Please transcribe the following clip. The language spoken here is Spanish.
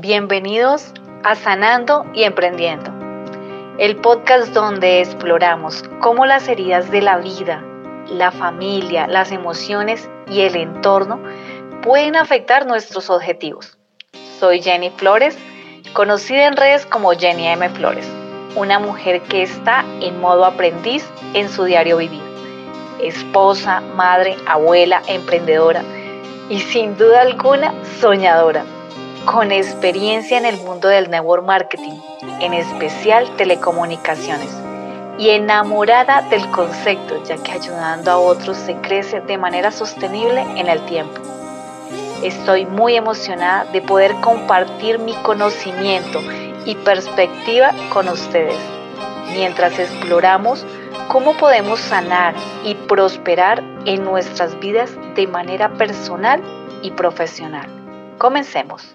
Bienvenidos a Sanando y Emprendiendo, el podcast donde exploramos cómo las heridas de la vida, la familia, las emociones y el entorno pueden afectar nuestros objetivos. Soy Jenny Flores, conocida en redes como Jenny M. Flores, una mujer que está en modo aprendiz en su diario vivir. Esposa, madre, abuela, emprendedora y sin duda alguna soñadora con experiencia en el mundo del network marketing, en especial telecomunicaciones, y enamorada del concepto, ya que ayudando a otros se crece de manera sostenible en el tiempo. Estoy muy emocionada de poder compartir mi conocimiento y perspectiva con ustedes, mientras exploramos cómo podemos sanar y prosperar en nuestras vidas de manera personal y profesional. Comencemos.